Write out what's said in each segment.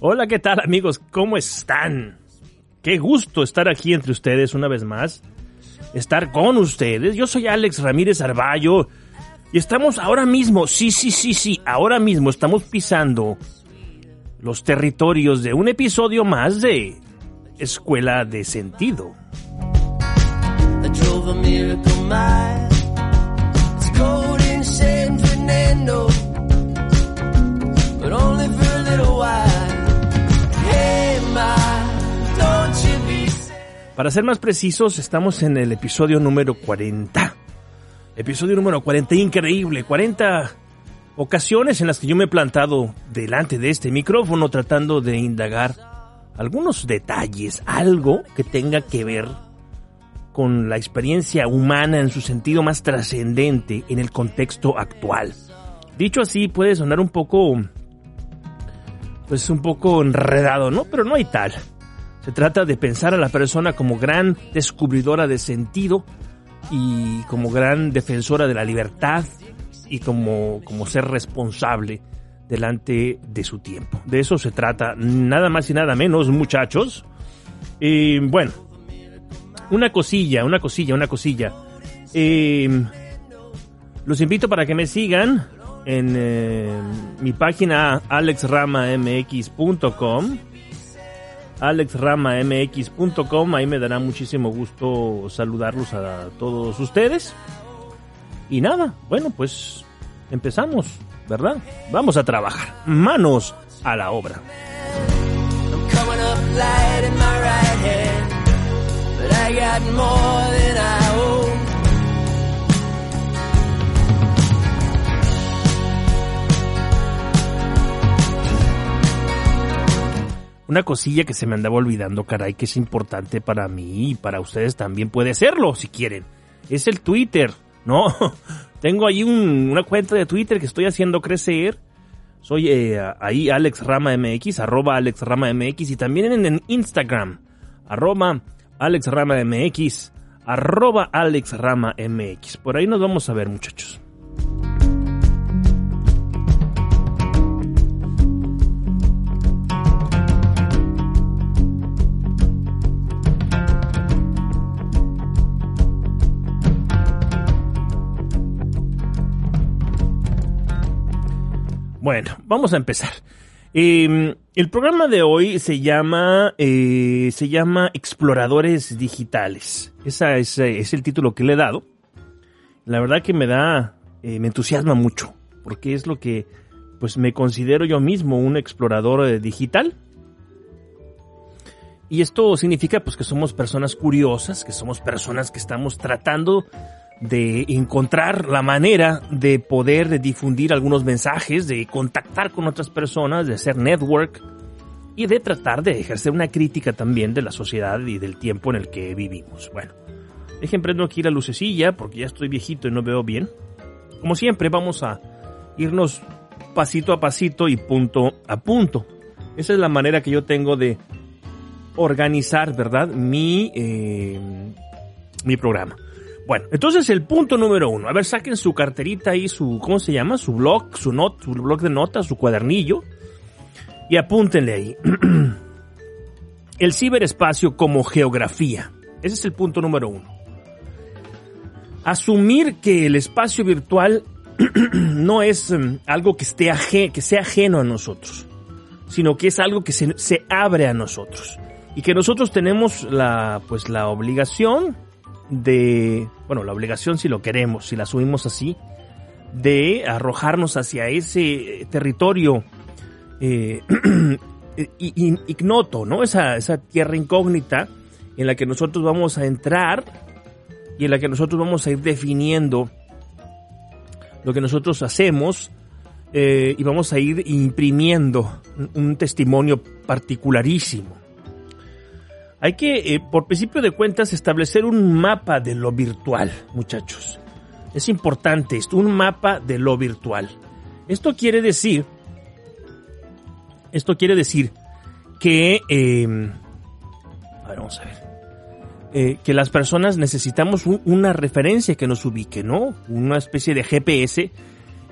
Hola, ¿qué tal amigos? ¿Cómo están? Qué gusto estar aquí entre ustedes una vez más. Estar con ustedes. Yo soy Alex Ramírez Arballo. Y estamos ahora mismo, sí, sí, sí, sí, ahora mismo estamos pisando los territorios de un episodio más de Escuela de Sentido. Para ser más precisos, estamos en el episodio número 40. Episodio número 40, increíble. 40 ocasiones en las que yo me he plantado delante de este micrófono tratando de indagar algunos detalles, algo que tenga que ver con la experiencia humana en su sentido más trascendente en el contexto actual. Dicho así, puede sonar un poco, pues un poco enredado, ¿no? Pero no hay tal. Se trata de pensar a la persona como gran descubridora de sentido y como gran defensora de la libertad y como, como ser responsable delante de su tiempo. De eso se trata, nada más y nada menos, muchachos. Y bueno, una cosilla, una cosilla, una cosilla. Eh, los invito para que me sigan en eh, mi página alexramamx.com alexramamx.com ahí me dará muchísimo gusto saludarlos a todos ustedes y nada, bueno pues empezamos, ¿verdad? Vamos a trabajar, manos a la obra. Una cosilla que se me andaba olvidando, caray, que es importante para mí y para ustedes también puede serlo, si quieren. Es el Twitter, ¿no? Tengo ahí una cuenta de Twitter que estoy haciendo crecer. Soy eh, ahí Alex Rama MX, arroba Alex Rama MX y también en, en Instagram, arroba Alex Rama MX, arroba Alex Rama MX. Por ahí nos vamos a ver muchachos. Bueno, vamos a empezar. Em, el programa de hoy se llama, eh, se llama Exploradores Digitales. Ese es, es, el título que le he dado. La verdad que me da, eh, me entusiasma mucho, porque es lo que, pues me considero yo mismo un explorador eh, digital. Y esto significa pues que somos personas curiosas, que somos personas que estamos tratando de encontrar la manera de poder difundir algunos mensajes, de contactar con otras personas, de hacer network y de tratar de ejercer una crítica también de la sociedad y del tiempo en el que vivimos. Bueno, dejen prendo aquí la lucecilla porque ya estoy viejito y no veo bien. Como siempre, vamos a irnos pasito a pasito y punto a punto. Esa es la manera que yo tengo de organizar, ¿verdad? Mi, eh, mi programa. Bueno, entonces el punto número uno. A ver, saquen su carterita y su, ¿cómo se llama? Su blog, su, not, su blog de notas, su cuadernillo. Y apúntenle ahí. el ciberespacio como geografía. Ese es el punto número uno. Asumir que el espacio virtual no es um, algo que, esté que sea ajeno a nosotros, sino que es algo que se, se abre a nosotros. Y que nosotros tenemos la, pues, la obligación de, bueno, la obligación si lo queremos, si la asumimos así, de arrojarnos hacia ese territorio eh, ignoto, ¿no? Esa, esa tierra incógnita en la que nosotros vamos a entrar y en la que nosotros vamos a ir definiendo lo que nosotros hacemos eh, y vamos a ir imprimiendo un testimonio particularísimo. Hay que, eh, por principio de cuentas, establecer un mapa de lo virtual, muchachos. Es importante esto, un mapa de lo virtual. Esto quiere decir, esto quiere decir que, eh, a ver, vamos a ver, eh, que las personas necesitamos una referencia que nos ubique, ¿no? Una especie de GPS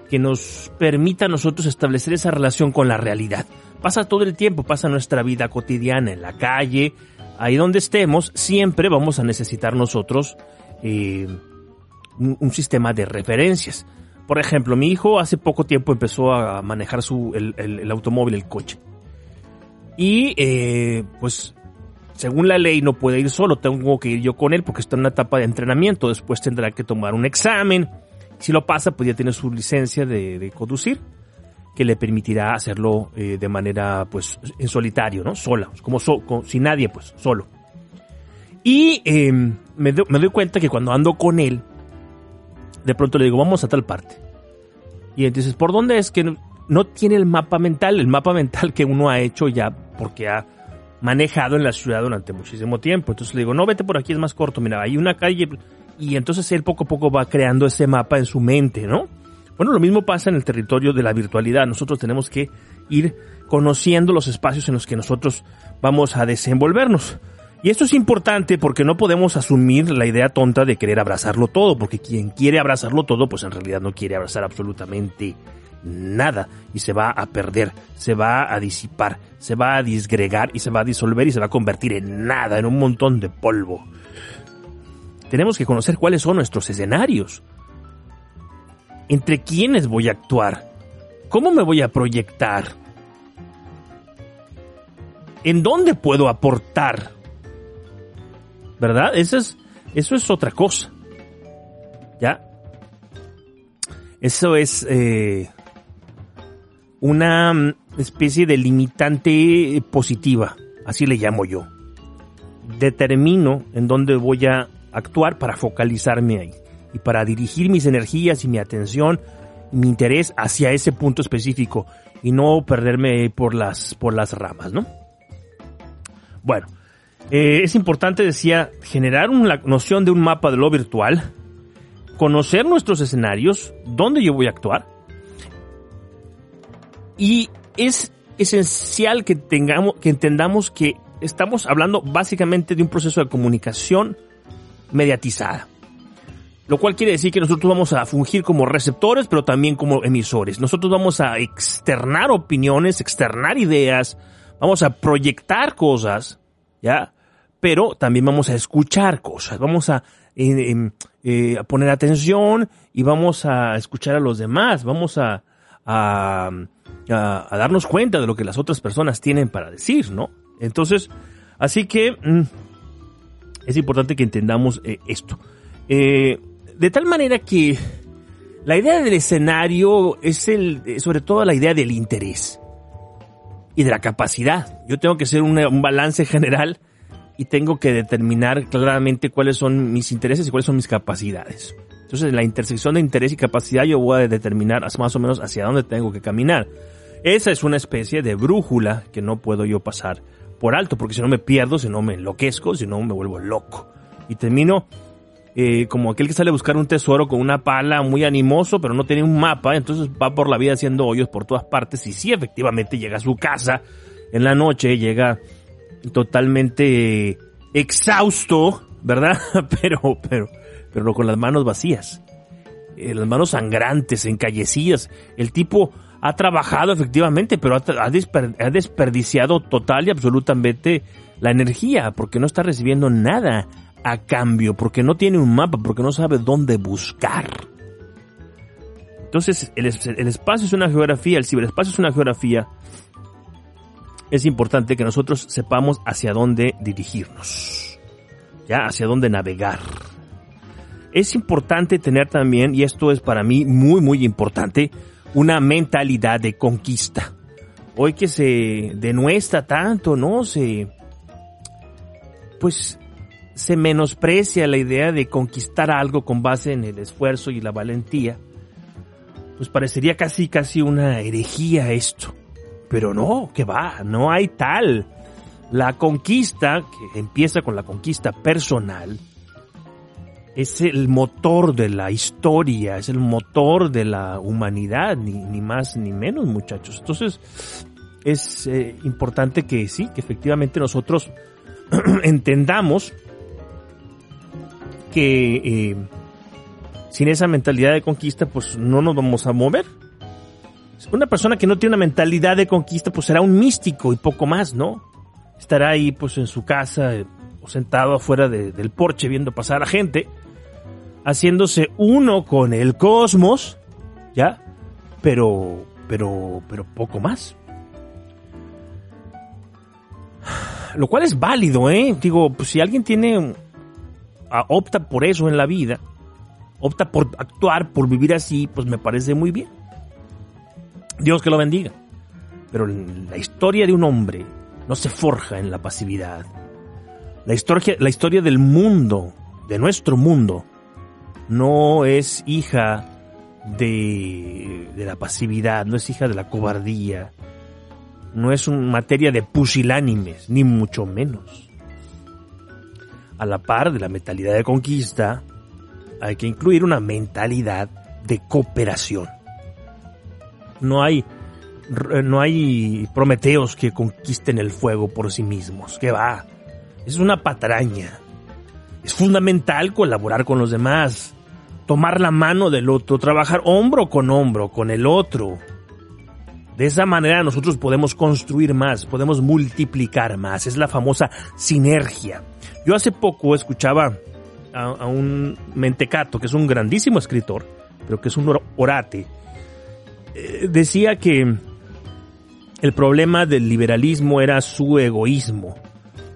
que nos permita a nosotros establecer esa relación con la realidad. Pasa todo el tiempo, pasa nuestra vida cotidiana, en la calle, ahí donde estemos, siempre vamos a necesitar nosotros eh, un, sistema de referencias. Por ejemplo, mi hijo hace poco tiempo empezó a manejar su, el, automóvil, el coche. Y eh, pues según la ley no puede ir solo, tengo que ir yo con él porque está en una etapa de entrenamiento, después tendrá que tomar un examen. Si lo pasa, pues ya tiene su licencia de, conducir, que le permitirá hacerlo eh, de manera, pues, en solitario, ¿no? Sola, como, sin nadie, pues, solo. Y em, me, doy cuenta que cuando ando con él, de pronto le digo, vamos a tal parte. Y entonces, ¿por dónde es que no tiene el mapa mental? El mapa mental que uno ha hecho ya porque ha manejado en la ciudad durante muchísimo tiempo. Entonces le digo, no, vete por aquí, es más corto, mira, hay una calle. Y entonces él poco a poco va creando ese mapa en su mente, ¿no? Bueno, lo mismo pasa en el territorio de la virtualidad. Nosotros tenemos que ir conociendo los espacios en los que nosotros vamos a desenvolvernos. Y esto es importante porque no podemos asumir la idea tonta de querer abrazarlo todo, porque quien quiere abrazarlo todo, pues en realidad no quiere abrazar absolutamente nada y se va a perder, se va a disipar, se va a disgregar y se va a disolver y se va a convertir en nada, en un montón de polvo. Tenemos que conocer cuáles son nuestros escenarios. ¿Entre quiénes voy a actuar? ¿Cómo me voy a proyectar? ¿En dónde puedo aportar? ¿Verdad? Eso es, eso es otra cosa. ¿Ya? Eso es eh, una mm, especie de limitante positiva, así le llamo yo. Determino en dónde voy a actuar para focalizarme ahí y para dirigir mis energías y mi atención, mi interés hacia ese punto específico y no perderme por las, por las ramas, ¿no? Bueno, eh, es importante, decía, generar una noción de un mapa de lo virtual, conocer nuestros escenarios, dónde yo voy a actuar, y es esencial que tengamos, que entendamos que estamos hablando básicamente de un proceso de comunicación mediatizada. Lo cual quiere decir que nosotros vamos a fungir como receptores, pero también como emisores. Nosotros vamos a externar opiniones, externar ideas, vamos a proyectar cosas, ¿ya? Pero también vamos a escuchar cosas, vamos a, eh, eh, a poner atención y vamos a escuchar a los demás, vamos a, a a, darnos cuenta de lo que las otras personas tienen para decir, ¿no? Entonces, así que mm, es importante que entendamos eh, esto. Eh, de tal manera que la idea del escenario es el, eh, sobre todo la idea del interés y de la capacidad. Yo tengo que hacer un balance general y tengo que determinar claramente cuáles son mis intereses y cuáles son mis capacidades. Entonces, en la intersección de interés y capacidad yo voy a determinar más o menos hacia dónde tengo que caminar. Esa es una especie de brújula que no puedo yo pasar por alto, porque si no me pierdo, si no me enloquezco, si no me vuelvo loco. Y termino eh, como aquel que sale a buscar un tesoro con una pala muy animoso, pero no tiene un mapa, entonces va por la vida haciendo hoyos por todas partes y sí, efectivamente llega a su casa en la noche, llega totalmente exhausto, ¿verdad? pero, pero, pero con las manos vacías, eh, las manos sangrantes, encallecidas. El tipo ha trabajado efectivamente, pero ha, desperdiciado total y absolutamente la energía, porque no está recibiendo nada a cambio, porque no tiene un mapa, porque no sabe dónde buscar. Entonces, el, el, espacio es una geografía, el ciberespacio es una geografía. Es importante que nosotros sepamos hacia dónde dirigirnos, ya, hacia dónde navegar. es importante tener también, y esto es para mí muy, muy importante, una mentalidad de conquista. Hoy que se denuestra tanto, ¿no? Se, pues, se menosprecia la idea de conquistar algo con base en el esfuerzo y la valentía. Pues parecería casi, casi una herejía esto. Pero no, que va, no hay tal. La conquista, que empieza con la conquista personal, es el motor de la historia, es el motor de la humanidad, ni, ni más ni menos muchachos. Entonces es eh, importante que sí, que efectivamente nosotros entendamos que eh, sin esa mentalidad de conquista pues no nos vamos a mover. Una persona que no tiene una mentalidad de conquista pues será un místico y poco más, ¿no? Estará ahí pues en su casa eh, o sentado afuera del porche viendo pasar a gente haciéndose uno con el cosmos, ¿ya? Pero, pero, pero poco más. Lo cual es válido, ¿eh? Digo, pues si alguien tiene, opta por eso en la vida, opta por actuar, por vivir así, pues me parece muy bien. Dios que lo bendiga. Pero la historia de un hombre no se forja en la pasividad. La historia, la historia del mundo, de nuestro mundo, no es hija de, la pasividad, no es hija de la cobardía, no es una materia de pusilánimes, ni mucho menos. A la par de la mentalidad de conquista, hay que incluir una mentalidad de cooperación. No hay, no hay prometeos que conquisten el fuego por sí mismos. Que va. Es una patraña. Es fundamental colaborar con los demás tomar la mano del otro, trabajar hombro con hombro con el otro. De esa manera nosotros podemos construir más, podemos multiplicar más. Es la famosa sinergia. Yo hace poco escuchaba a, un mentecato, que es un grandísimo escritor, pero que es un orate. Eh, decía que el problema del liberalismo era su egoísmo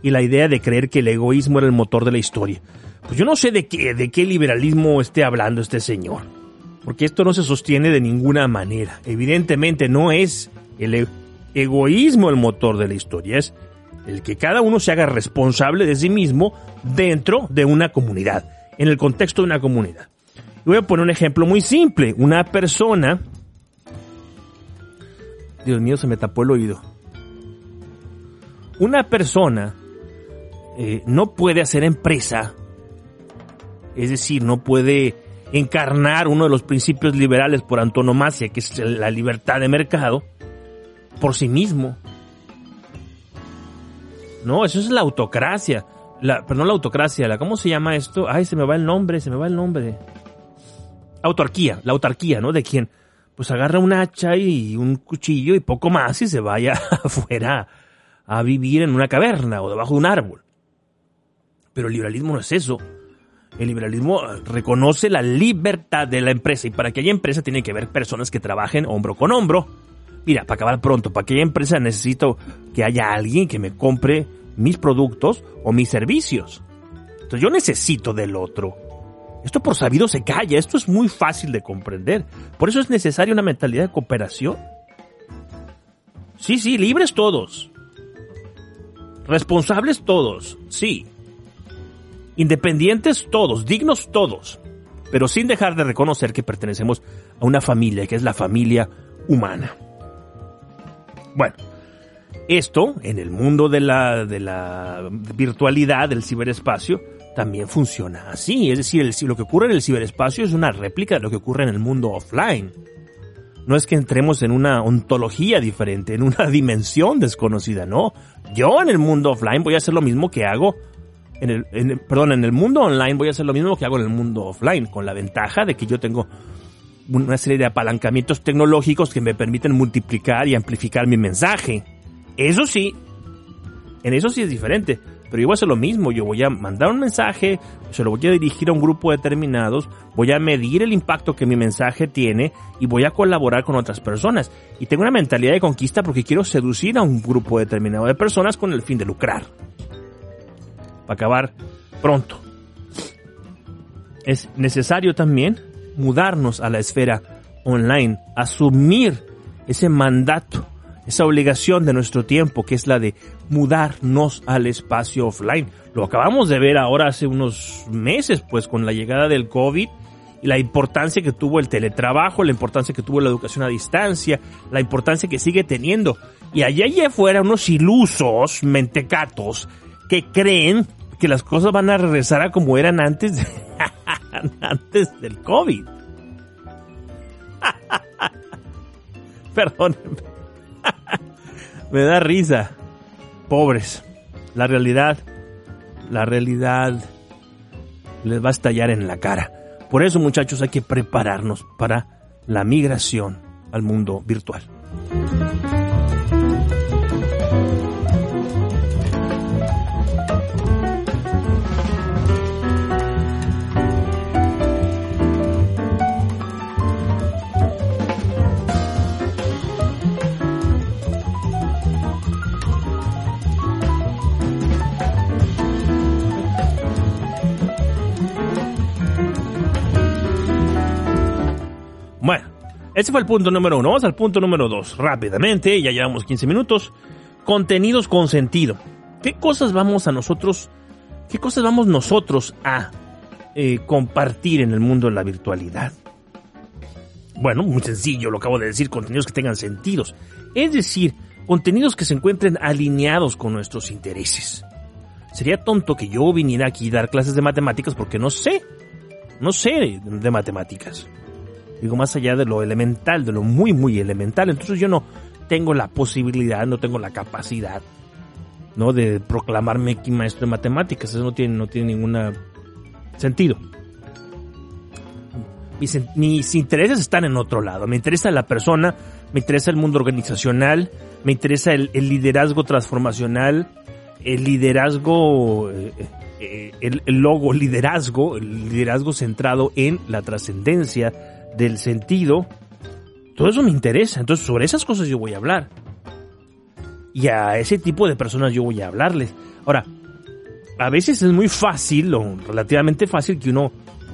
y la idea de creer que el egoísmo era el motor de la historia. Pues yo no sé de qué, de qué liberalismo esté hablando este señor. Porque esto no se sostiene de ninguna manera. Evidentemente no es el e-, egoísmo el motor de la historia, es el que cada uno se haga responsable de sí mismo dentro de una comunidad, en el contexto de una comunidad. voy a poner un ejemplo muy simple. Una persona... Dios mío, se me tapó el oído. Una persona eh, no puede hacer empresa es decir, no puede encarnar uno de los principios liberales por antonomasia, que es la libertad de mercado, por sí mismo. No, eso es la autocracia. La, perdón, la autocracia, la, ¿cómo se llama esto? Ay, se me va el nombre, se me va el nombre. Autarquía, la autarquía, ¿no? De quien pues agarra un hacha y un cuchillo y poco más y se vaya afuera a vivir en una caverna o debajo de un árbol. Pero el liberalismo no es eso. El liberalismo reconoce la libertad de la empresa y para que haya empresa tiene que haber personas que trabajen hombro con hombro. Mira, para acabar pronto, para que haya empresa necesito que haya alguien que me compre mis productos o mis servicios. Entonces yo necesito del otro. Esto por sabido se calla, esto es muy fácil de comprender. Por eso es necesaria una mentalidad de cooperación. Sí, sí, libres todos. Responsables todos, sí. Independientes todos, dignos todos, pero sin dejar de reconocer que pertenecemos a una familia, que es la familia humana. Bueno, esto en el mundo de la, de la virtualidad, del ciberespacio, también funciona así. Es decir, lo que ocurre en el ciberespacio es una réplica de lo que ocurre en el mundo offline. No es que entremos en una ontología diferente, en una dimensión desconocida, no. Yo en el mundo offline voy a hacer lo mismo que hago en el, perdón, en el mundo online voy a hacer lo mismo que hago en el mundo offline, con la ventaja de que yo tengo una serie de apalancamientos tecnológicos que me permiten multiplicar y amplificar mi mensaje. Eso sí, en eso sí es diferente, pero yo voy a hacer lo mismo, yo voy a mandar un mensaje, se lo voy a dirigir a un grupo determinados, voy a medir el impacto que mi mensaje tiene y voy a colaborar con otras personas. Y tengo una mentalidad de conquista porque quiero seducir a un grupo determinado de personas con el fin de lucrar para acabar pronto. es necesario también mudarnos a la esfera online, asumir ese mandato, esa obligación de nuestro tiempo, que es la de mudarnos al espacio offline. Lo acabamos de ver ahora hace unos meses, pues con la llegada del COVID y la importancia que tuvo el teletrabajo, la importancia que tuvo la educación a distancia, la importancia que sigue teniendo. Y allá allá afuera unos ilusos, mentecatos, que creen que las cosas van a regresar a como eran antes, antes del COVID. Perdón. Me da risa. Pobres. La realidad, la realidad les va a estallar en la cara. Por eso, muchachos, hay que prepararnos para la migración al mundo virtual. Ese fue el punto número uno. Vamos al punto número dos. Rápidamente, ya llevamos 15 minutos. Contenidos con sentido. ¿Qué cosas vamos a nosotros, qué cosas vamos nosotros a eh, compartir en el mundo de la virtualidad? Bueno, muy sencillo, lo acabo de decir, contenidos que tengan sentidos. Es decir, contenidos que se encuentren alineados con nuestros intereses. Sería tonto que yo viniera aquí a dar clases de matemáticas porque no sé, no sé de matemáticas. Digo, más allá de lo elemental, de lo muy, muy elemental. Entonces yo no tengo la posibilidad, no tengo la capacidad, ¿no? De proclamarme aquí maestro de matemáticas. Eso no tiene, no tiene ningún sentido. Mis, mis, intereses están en otro lado. Me interesa la persona, me interesa el mundo organizacional, me interesa el, el liderazgo transformacional, el liderazgo, eh, eh, el, el logo liderazgo, el liderazgo centrado en la trascendencia, del sentido, todo eso me interesa. Entonces, sobre esas cosas yo voy a hablar. Y a ese tipo de personas yo voy a hablarles. Ahora, a veces es muy fácil, o relativamente fácil, que uno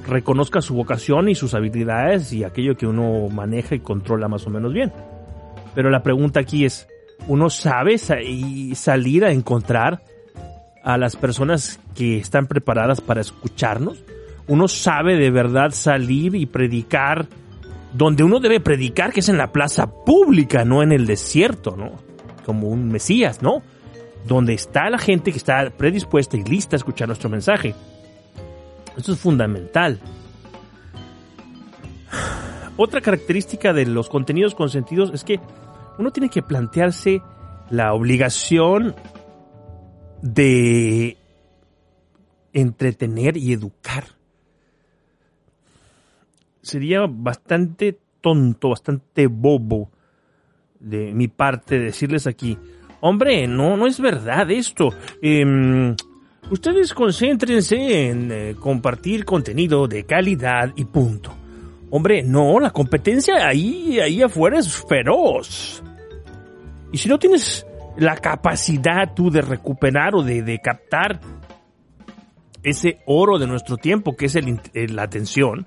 reconozca su vocación y sus habilidades y aquello que uno maneja y controla más o menos bien. Pero la pregunta aquí es, ¿uno sabe salir a encontrar a las personas que están preparadas para escucharnos? Uno sabe de verdad salir y predicar donde uno debe predicar, que es en la plaza pública, no en el desierto, ¿no? Como un Mesías, ¿no? Donde está la gente que está predispuesta y lista a escuchar nuestro mensaje. Esto es fundamental. Otra característica de los contenidos consentidos es que uno tiene que plantearse la obligación de entretener y educar sería bastante tonto, bastante bobo de mi parte decirles aquí, hombre, no, no es verdad esto. Em, ustedes concéntrense en eh, compartir contenido de calidad y punto. Hombre, no, la competencia ahí, ahí afuera es feroz. Y si no tienes la capacidad tú de recuperar o de, de captar ese oro de nuestro tiempo, que es el, la atención,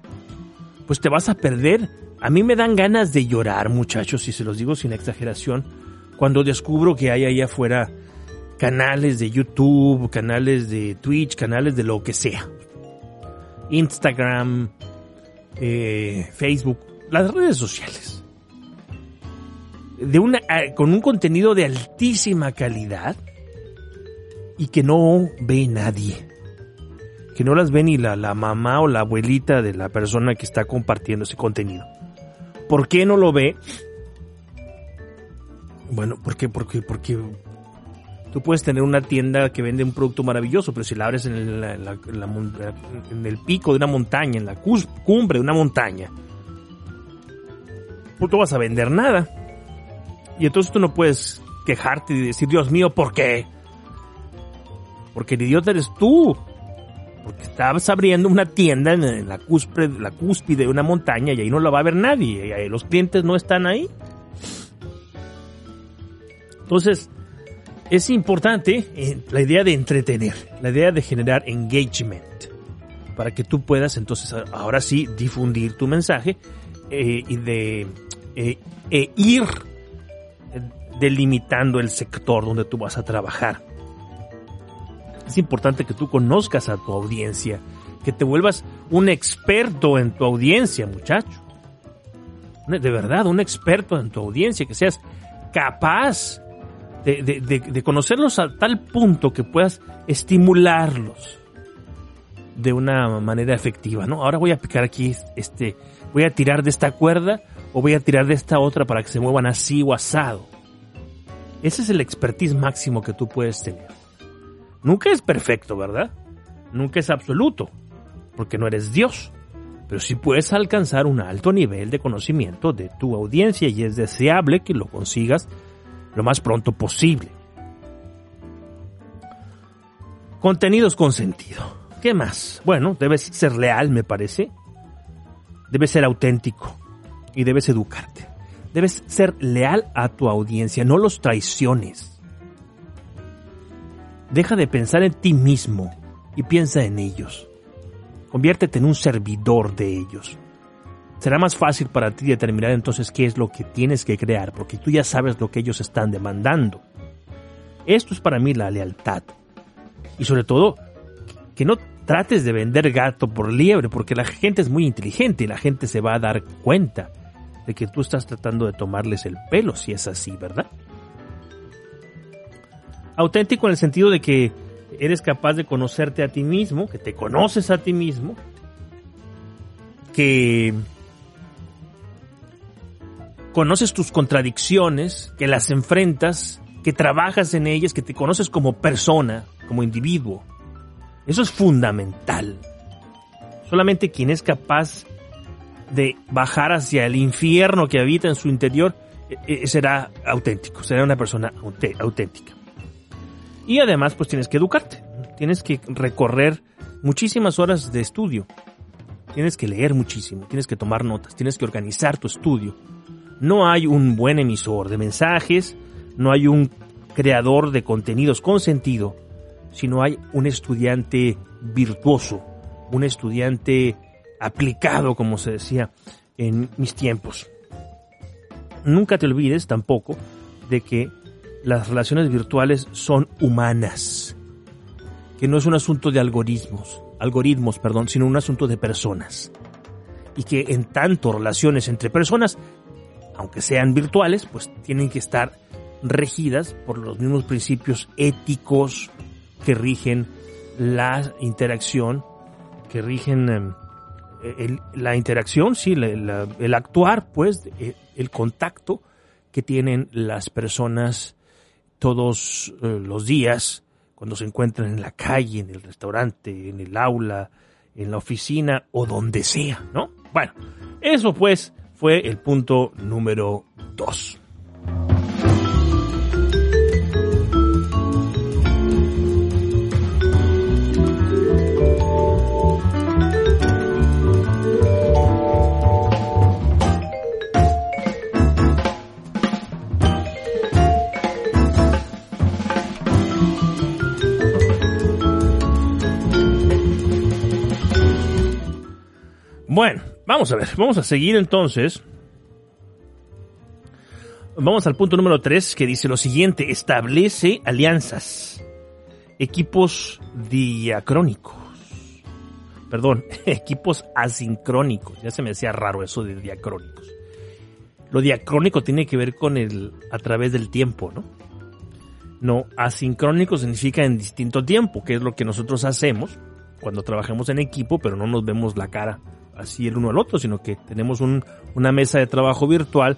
pues te vas a perder. A mí me dan ganas de llorar, muchachos, y se los digo sin exageración, cuando descubro que hay ahí afuera canales de YouTube, canales de Twitch, canales de lo que sea. Instagram, eh, Facebook, las redes sociales. De una, eh, con un contenido de altísima calidad y que no ve nadie que no las ve ni la, la mamá o la abuelita de la persona que está compartiendo ese contenido. ¿Por qué no lo ve? Bueno, ¿por qué? Porque, porque tú puedes tener una tienda que vende un producto maravilloso, pero si la abres en el, pico de una montaña, en la cumbre de una montaña, pues tú vas a vender nada. Y entonces tú no puedes quejarte y decir, Dios mío, ¿por qué? Porque el idiota eres tú porque estabas abriendo una tienda en la cúspide, la cúspide de una montaña y ahí no la va a ver nadie, los clientes no están ahí. Entonces, es importante eh, la idea de entretener, la idea de generar engagement. para que tú puedas entonces ahora sí difundir tu mensaje eh, y de eh, e ir delimitando el sector donde tú vas a trabajar. Es importante que tú conozcas a tu audiencia, que te vuelvas un experto en tu audiencia, muchacho. De verdad, un experto en tu audiencia, que seas capaz de, conocerlos a tal punto que puedas estimularlos de una manera efectiva, ¿no? Ahora voy a picar aquí este, voy a tirar de esta cuerda o voy a tirar de esta otra para que se muevan así o asado. Ese es el expertise máximo que tú puedes tener. Nunca es perfecto, ¿verdad? Nunca es absoluto, porque no eres Dios. Pero sí puedes alcanzar un alto nivel de conocimiento de tu audiencia y es deseable que lo consigas lo más pronto posible. Contenidos con sentido. ¿Qué más? Bueno, debes ser leal, me parece. Debes ser auténtico y debes educarte. Debes ser leal a tu audiencia, no los traiciones. Deja de pensar en ti mismo y piensa en ellos. Conviértete en un servidor de ellos. Será más fácil para ti determinar entonces qué es lo que tienes que crear, porque tú ya sabes lo que ellos están demandando. Esto es para mí la lealtad. Y sobre todo, que no trates de vender gato por liebre, porque la gente es muy inteligente y la gente se va a dar cuenta de que tú estás tratando de tomarles el pelo, si es así, ¿verdad? Auténtico en el sentido de que eres capaz de conocerte a ti mismo, que te conoces a ti mismo, que conoces tus contradicciones, que las enfrentas, que trabajas en ellas, que te conoces como persona, como individuo. Eso es fundamental. Solamente quien es capaz de bajar hacia el infierno que habita en su interior eh, eh, será auténtico, será una persona auténtica. Y además pues tienes que educarte, tienes que recorrer muchísimas horas de estudio, tienes que leer muchísimo, tienes que tomar notas, tienes que organizar tu estudio. No hay un buen emisor de mensajes, no hay un creador de contenidos con sentido si no hay un estudiante virtuoso, un estudiante aplicado, como se decía en mis tiempos. Nunca te olvides tampoco de que las relaciones virtuales son humanas, que no es un asunto de algoritmos, algoritmos, perdón, sino un asunto de personas. Y que en tanto relaciones entre personas, aunque sean virtuales, pues tienen que estar regidas por los mismos principios éticos, que rigen la interacción, que rigen em, la interacción, sí, el actuar, pues, el contacto que tienen las personas todos eh, los días cuando se encuentran en la calle, en el restaurante, en el aula, en la oficina o donde sea, ¿no? Bueno, eso pues fue el punto número dos. Bueno, vamos a ver, vamos a seguir entonces. Vamos al punto número 3 que dice lo siguiente, establece alianzas, equipos diacrónicos, perdón, equipos asincrónicos, ya se me decía raro eso de diacrónicos. Lo diacrónico tiene que ver con el a través del tiempo, ¿no? No, asincrónico significa en distinto tiempo, que es lo que nosotros hacemos cuando trabajamos en equipo, pero no nos vemos la cara así el uno al otro, sino que tenemos una mesa de trabajo virtual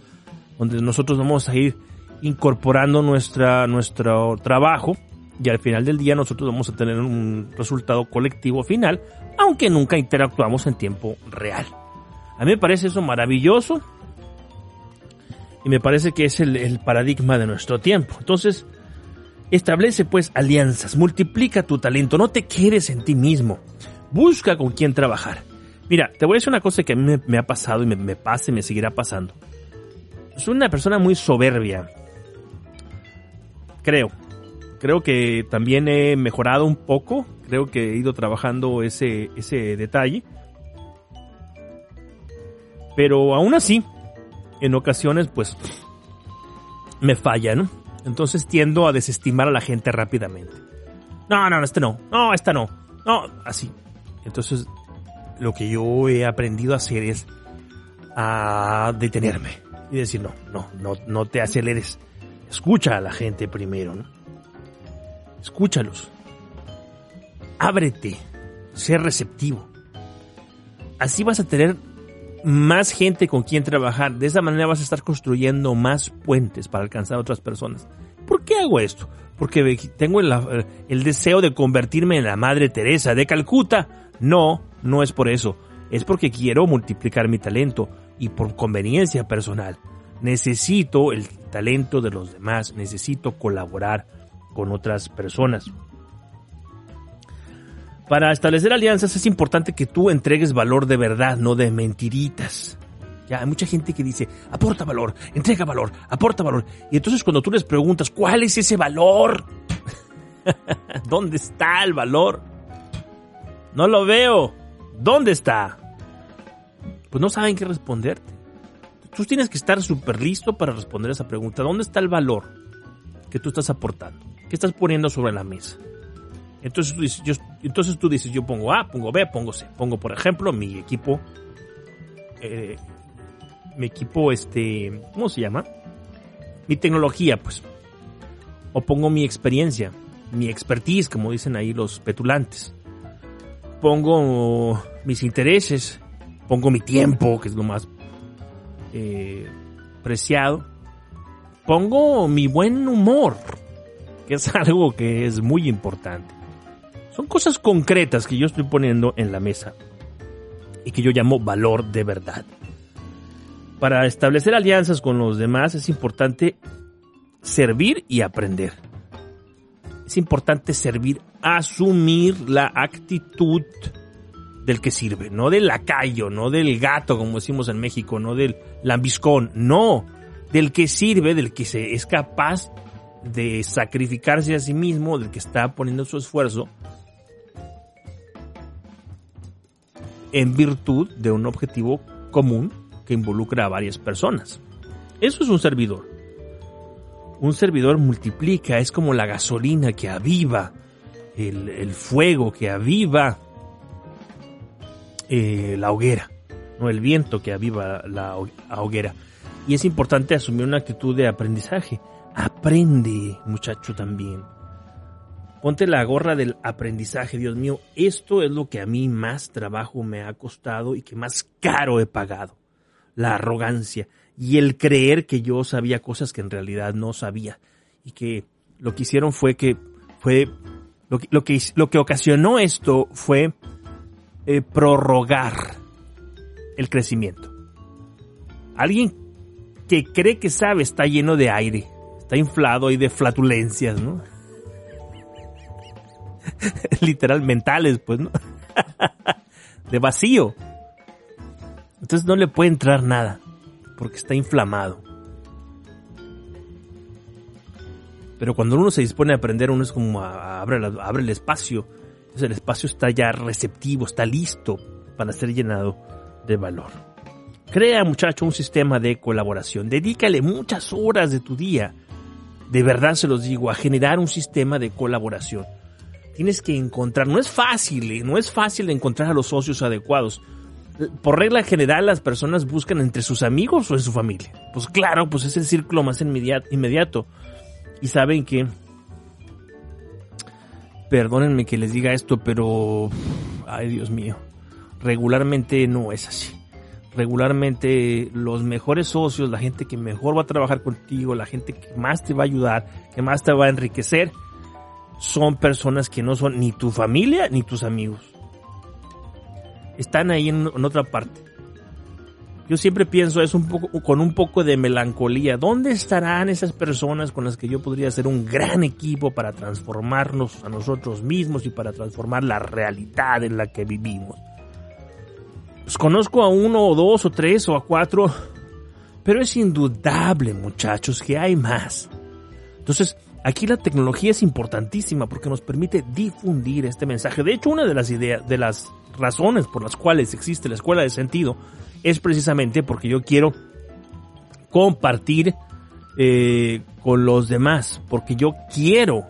donde nosotros vamos a ir incorporando nuestra, nuestro trabajo y al final del día nosotros vamos a tener un resultado colectivo final, aunque nunca interactuamos en tiempo real. A mí me parece eso maravilloso y me parece que es el, paradigma de nuestro tiempo. Entonces, establece pues alianzas, multiplica tu talento, no te quedes en ti mismo, busca con quién trabajar. Mira, te voy a decir una cosa que a mí me, ha pasado y me, me, pasa y me seguirá pasando. Soy una persona muy soberbia. Creo. Creo que también he mejorado un poco. Creo que he ido trabajando ese, ese detalle. Pero aún así, en ocasiones, pues, me falla, ¿no? Entonces tiendo a desestimar a la gente rápidamente. No, no, este no. No, esta no. No, así. Entonces, lo que yo he aprendido a hacer es a detenerme y decir, no, no, no, no te aceleres. Escucha a la gente primero. Escúchalos. Ábrete. Sé receptivo. Así vas a tener más gente con quien trabajar. De esa manera vas a estar construyendo más puentes para alcanzar a otras personas. ¿Por qué hago esto? Porque tengo el, deseo de convertirme en la Madre Teresa de Calcuta. No, no es por eso. Es porque quiero multiplicar mi talento y por conveniencia personal. Necesito el talento de los demás, necesito colaborar con otras personas. Para establecer alianzas es importante que tú entregues valor de verdad, no de mentiritas. Ya hay mucha gente que dice, aporta valor, entrega valor, aporta valor. Y entonces cuando tú les preguntas, ¿cuál es ese valor? ¿Dónde está el valor? No lo veo. ¿Dónde está? Pues no saben qué responderte. Tú tienes que estar súper listo para responder esa pregunta. ¿Dónde está el valor que tú estás aportando? ¿Qué estás poniendo sobre la mesa? Entonces tú dices, yo, entonces tú dices, yo pongo A, pongo B, pongo C. Pongo, por ejemplo, mi equipo, eh, mi equipo, este, ¿cómo se llama? Mi tecnología, pues. O pongo mi experiencia, mi expertise, como dicen ahí los petulantes. Pongo mis intereses, pongo mi tiempo, que es lo más eh, preciado. Pongo mi buen humor, que es algo que es muy importante. Son cosas concretas que yo estoy poniendo en la mesa y que yo llamo valor de verdad. Para establecer alianzas con los demás es importante servir y aprender. Es importante servir, asumir la actitud del que sirve, no del lacayo, no del gato, como decimos en México, no del lambiscón, no, del que sirve, del que se es capaz de sacrificarse a sí mismo, del que está poniendo su esfuerzo en virtud de un objetivo común que involucra a varias personas. Eso es un servidor. Un servidor multiplica, es como la gasolina que aviva, el, el fuego que aviva eh, la hoguera, no el viento que aviva la hoguera. Y es importante asumir una actitud de aprendizaje. Aprende, muchacho, también. Ponte la gorra del aprendizaje, Dios mío. Esto es lo que a mí más trabajo me ha costado y que más caro he pagado. La arrogancia y el creer que yo sabía cosas que en realidad no sabía. Y que lo que hicieron fue que fue lo que, lo que, lo que ocasionó esto fue eh, prorrogar el crecimiento. Alguien que cree que sabe está lleno de aire, está inflado y de flatulencias, ¿no? Literal mentales, pues, ¿no? de vacío. Entonces no le puede entrar nada, porque está inflamado. Pero cuando uno se dispone a aprender, uno es como abre, abre el espacio el espacio está ya receptivo, está listo para ser llenado de valor. Crea, muchacho, un sistema de colaboración. Dedícale muchas horas de tu día, de verdad se los digo, a generar un sistema de colaboración. Tienes que encontrar, no es fácil, ¿eh? no es fácil encontrar a los socios adecuados. Por regla general, las personas buscan entre sus amigos o en su familia. Pues claro, pues es el círculo más inmediato. Y saben que Perdónenme que les diga esto, pero... Ay, Dios mío. Regularmente no es así. Regularmente los mejores socios, la gente que mejor va a trabajar contigo, la gente que más te va a ayudar, que más te va a enriquecer, son personas que no son ni tu familia ni tus amigos. Están ahí en, otra parte. Yo siempre pienso eso un poco, con un poco de melancolía. ¿Dónde estarán esas personas con las que yo podría hacer un gran equipo para transformarnos a nosotros mismos y para transformar la realidad en la que vivimos? Pues conozco a uno o dos o tres o a cuatro, pero es indudable, muchachos, que hay más. Entonces, Aquí la tecnología es importantísima porque nos permite difundir este mensaje. De hecho, una de las ideas, de las razones por las cuales existe la escuela de sentido es precisamente porque yo quiero compartir eh, con los demás, porque yo quiero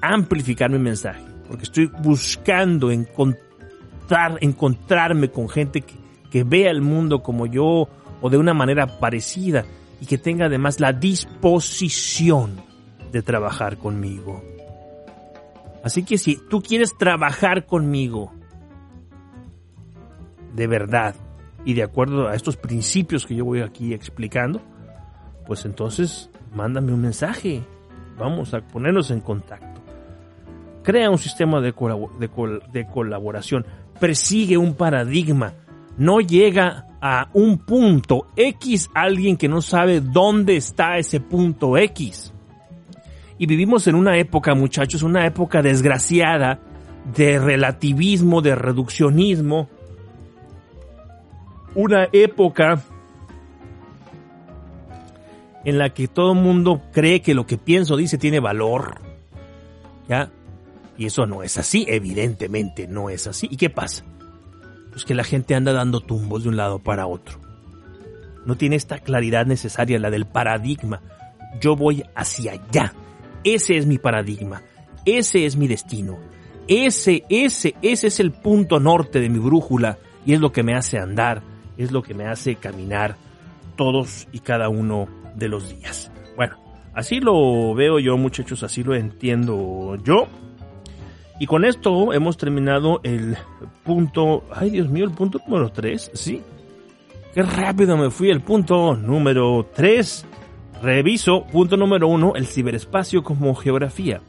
amplificar mi mensaje, porque estoy buscando encontrar, encontrarme con gente que, que vea el mundo como yo o de una manera parecida y que tenga además la disposición de trabajar conmigo. Así que si tú quieres trabajar conmigo de verdad y de acuerdo a estos principios que yo voy aquí explicando, pues entonces mándame un mensaje. Vamos a ponernos en contacto. Crea un sistema de, colaboración. Persigue un paradigma. No llega a un punto X alguien que no sabe dónde está ese punto X. Y vivimos en una época, muchachos, una época desgraciada de relativismo, de reduccionismo, una época en la que todo el mundo cree que lo que pienso dice tiene valor. ¿Ya? Y eso no es así, evidentemente no es así. ¿Y qué pasa? Pues que la gente anda dando tumbos de un lado para otro. No tiene esta claridad necesaria, la del paradigma. Yo voy hacia allá. Ese es mi paradigma. Ese es mi destino. Ese, ese, ese es el punto norte de mi brújula y es lo que me hace andar es lo que me hace caminar todos y cada uno de los días. Bueno, así lo veo yo muchachos, así lo entiendo yo. Y con esto hemos terminado el punto, ay Dios mío, el punto número 3, ¿sí? Qué rápido me fui, el punto número 3. Reviso, punto número 1, el ciberespacio como geografía.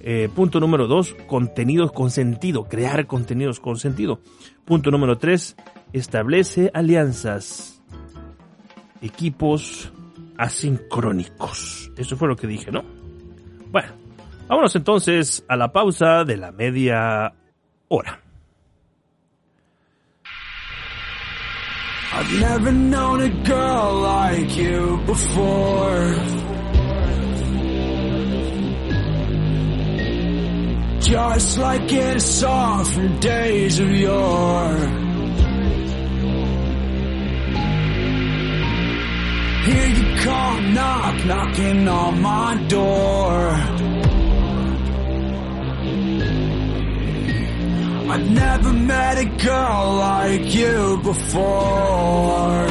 Eh, punto número 2, contenidos con sentido, crear contenidos con sentido. Punto número 3, establece alianzas, equipos asincrónicos. Eso fue lo que dije, ¿no? Bueno, vámonos entonces a la pausa de la media hora. I've never known a girl like you before. Just like in from days of yore. Hear you come knock, knocking on my door. I've never met a girl like you before.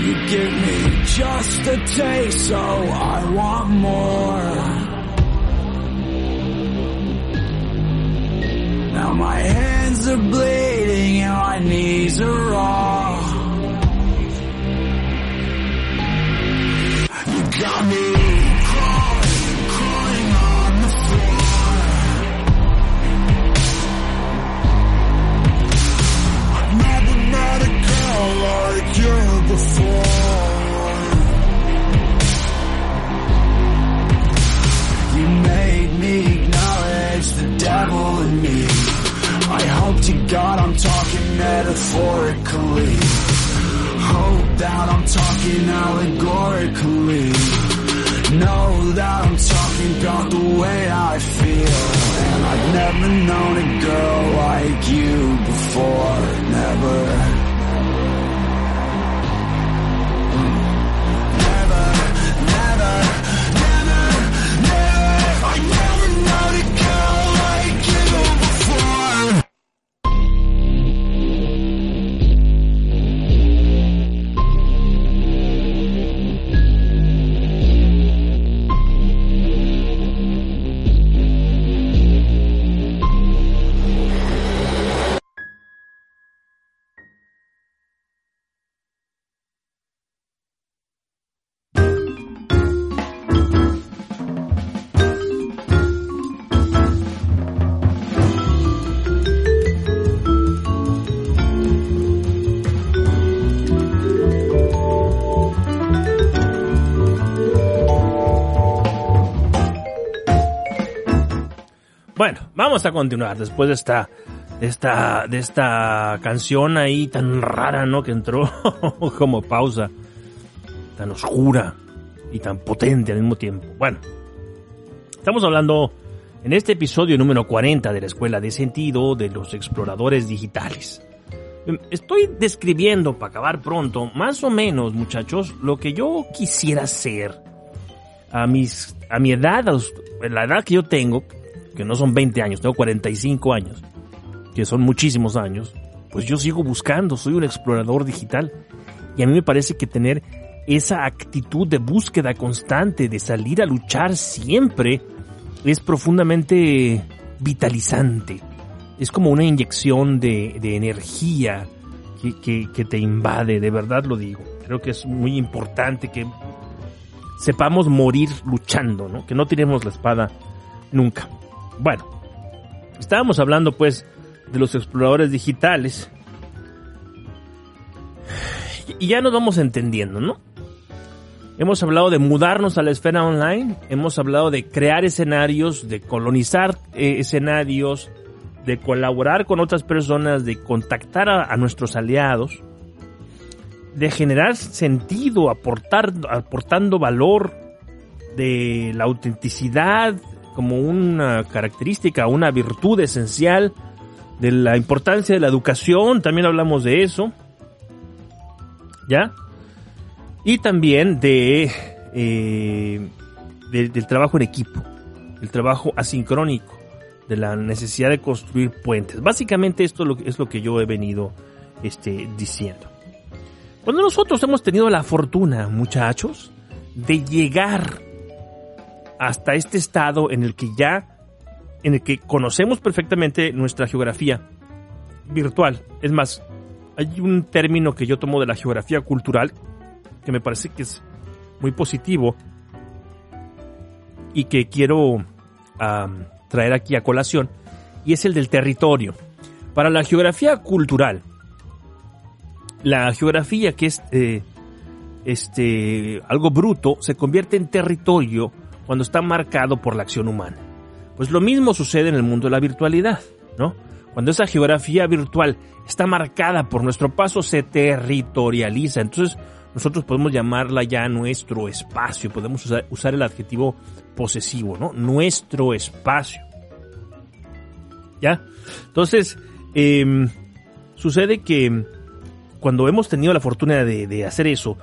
You give me just a taste, so I want more. Now my hands are bleeding and my knees are raw. You got me like you before. You made me acknowledge the devil in me. I hope to God I'm talking metaphorically hope that I'm talking allegorically. Know that I'm talking about the way I feel. And I've never known a girl like you before. Never. Vamos a continuar después de esta, esta, de esta canción ahí tan rara, ¿no? Que entró como pausa. tan oscura y tan potente al mismo tiempo. Bueno, estamos hablando en este episodio número 40 de la Escuela de Sentido de los Exploradores Digitales. Em, estoy describiendo, para acabar pronto, más o menos, muchachos, lo que yo quisiera ser a, mis, a mi edad, a la edad que yo tengo, que no son 20 años, tengo 45 años, que son muchísimos años, pues yo sigo buscando, soy un explorador digital. Y a mí me parece que tener esa actitud de búsqueda constante, de salir a luchar siempre, es profundamente vitalizante. Es como una inyección de, energía que, que te invade, de verdad lo digo. Creo que es muy importante que sepamos morir luchando, ¿no? Que no tiremos la espada nunca. Bueno, estábamos hablando pues de los exploradores digitales. Y ya nos vamos entendiendo, ¿no? Hemos hablado de mudarnos a la esfera online, hemos hablado de crear escenarios, de colonizar eh, escenarios, de colaborar con otras personas, de contactar a, nuestros aliados, de generar sentido, aportar, aportando valor, de la autenticidad como una característica, una virtud esencial de la importancia de la educación, también hablamos de eso. ¿Ya? Y también de, eh, del trabajo en equipo, el trabajo asincrónico, de la necesidad de construir puentes. Básicamente esto es lo que yo he venido este, diciendo. Cuando nosotros hemos tenido la fortuna, muchachos, de llegar hasta este estado en el que ya en el que conocemos perfectamente nuestra geografía virtual. Es más, hay un término que yo tomo de la geografía cultural que me parece que es muy positivo y que quiero traer aquí a colación y es el del territorio. Para la geografía cultural, la geografía que es eh, este, algo bruto se convierte en territorio cuando está marcado por la acción humana. Pues lo mismo sucede en el mundo de la virtualidad, ¿no? Cuando esa geografía virtual está marcada por nuestro paso, se territorializa. Entonces, nosotros podemos llamarla ya nuestro espacio, podemos usar, el adjetivo posesivo, ¿no? Nuestro espacio. ¿Ya? Entonces, em, sucede que cuando hemos tenido la fortuna de hacer eso,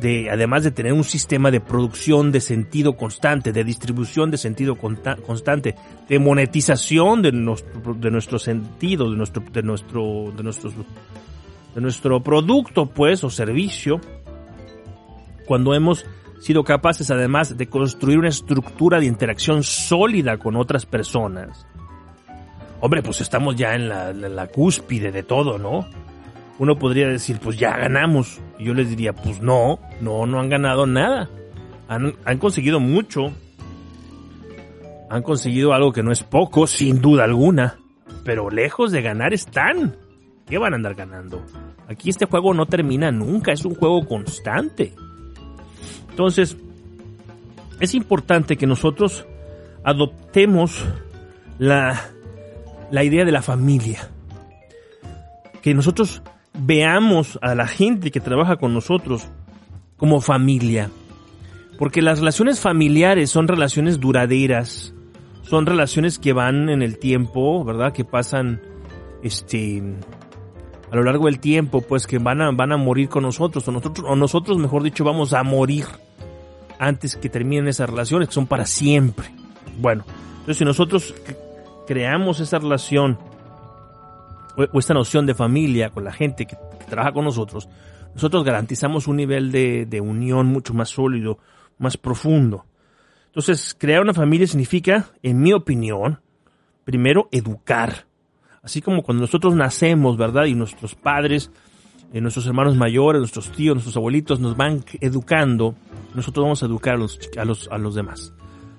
de, además de tener un sistema de producción de sentido constante, de distribución de sentido constante, de monetización de nuestro, de nuestro sentido, de nuestro, de nuestro, de nuestros, de nuestro producto, pues, o servicio, cuando hemos sido capaces además de construir una estructura de interacción sólida con otras personas, hombre, pues estamos ya en la, la cúspide de todo, ¿no? Uno podría decir, pues ya ganamos. Y yo les diría, pues no, no, no han ganado nada. Han, han conseguido mucho. Han conseguido algo que no es poco, sin duda alguna. Pero lejos de ganar están. ¿Qué van a andar ganando? Aquí este juego no termina nunca, es un juego constante. Entonces, es importante que nosotros adoptemos la, la idea de la familia. Que nosotros veamos a la gente que trabaja con nosotros como familia. Porque las relaciones familiares son relaciones duraderas, son relaciones que van en el tiempo, ¿verdad? Que pasan, este, a lo largo del tiempo, pues que van a, van a morir con nosotros, o nosotros, o nosotros, mejor dicho, vamos a morir antes que terminen esas relaciones, que son para siempre. Bueno, entonces si nosotros creamos esa relación o esta noción de familia con la gente que, trabaja con nosotros, nosotros garantizamos un nivel de, de unión mucho más sólido, más profundo. Entonces, crear una familia significa, en mi opinión, primero educar. Así como cuando nosotros nacemos, ¿verdad? Y nuestros padres, eh, nuestros hermanos mayores, nuestros tíos, nuestros abuelitos nos van educando, nosotros vamos a educar a los, a los, a los demás.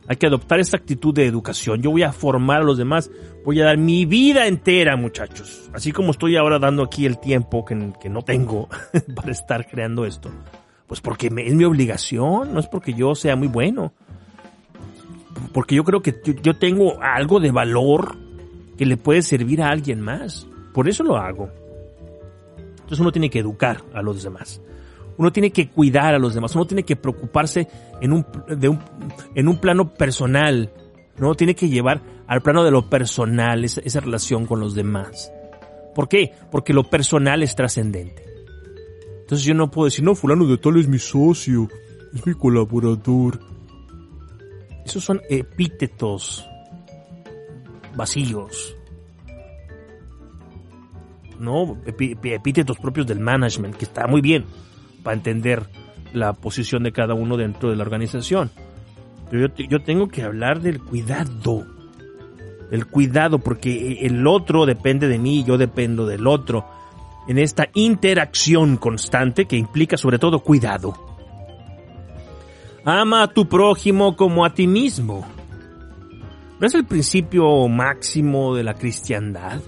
Hay que adoptar esta actitud de educación. Yo voy a formar a los demás, voy a dar mi vida entera, muchachos. Así como estoy ahora dando aquí el tiempo que, no tengo para estar creando esto. Pues porque es mi obligación, no es porque yo sea muy bueno. Porque yo creo que yo tengo algo de valor que le puede servir a alguien más. Por eso lo hago. Entonces uno tiene que educar a los demás. Uno tiene que cuidar a los demás, uno tiene que preocuparse en un, de un, en un plano personal, ¿no? Tiene que llevar al plano de lo personal esa, esa relación con los demás. ¿Por qué? Porque lo personal es trascendente. Entonces yo no puedo decir, no, fulano de tal es mi socio, es mi colaborador. Esos son epítetos vacíos. ¿No? Epítetos propios del management, que está muy bien para entender la posición de cada uno dentro de la organización. Pero yo, yo tengo que hablar del cuidado. Del cuidado, porque el otro depende de mí, yo dependo del otro. En esta interacción constante que implica sobre todo cuidado. Ama a tu prójimo como a ti mismo. ¿No es el principio máximo de la cristiandad?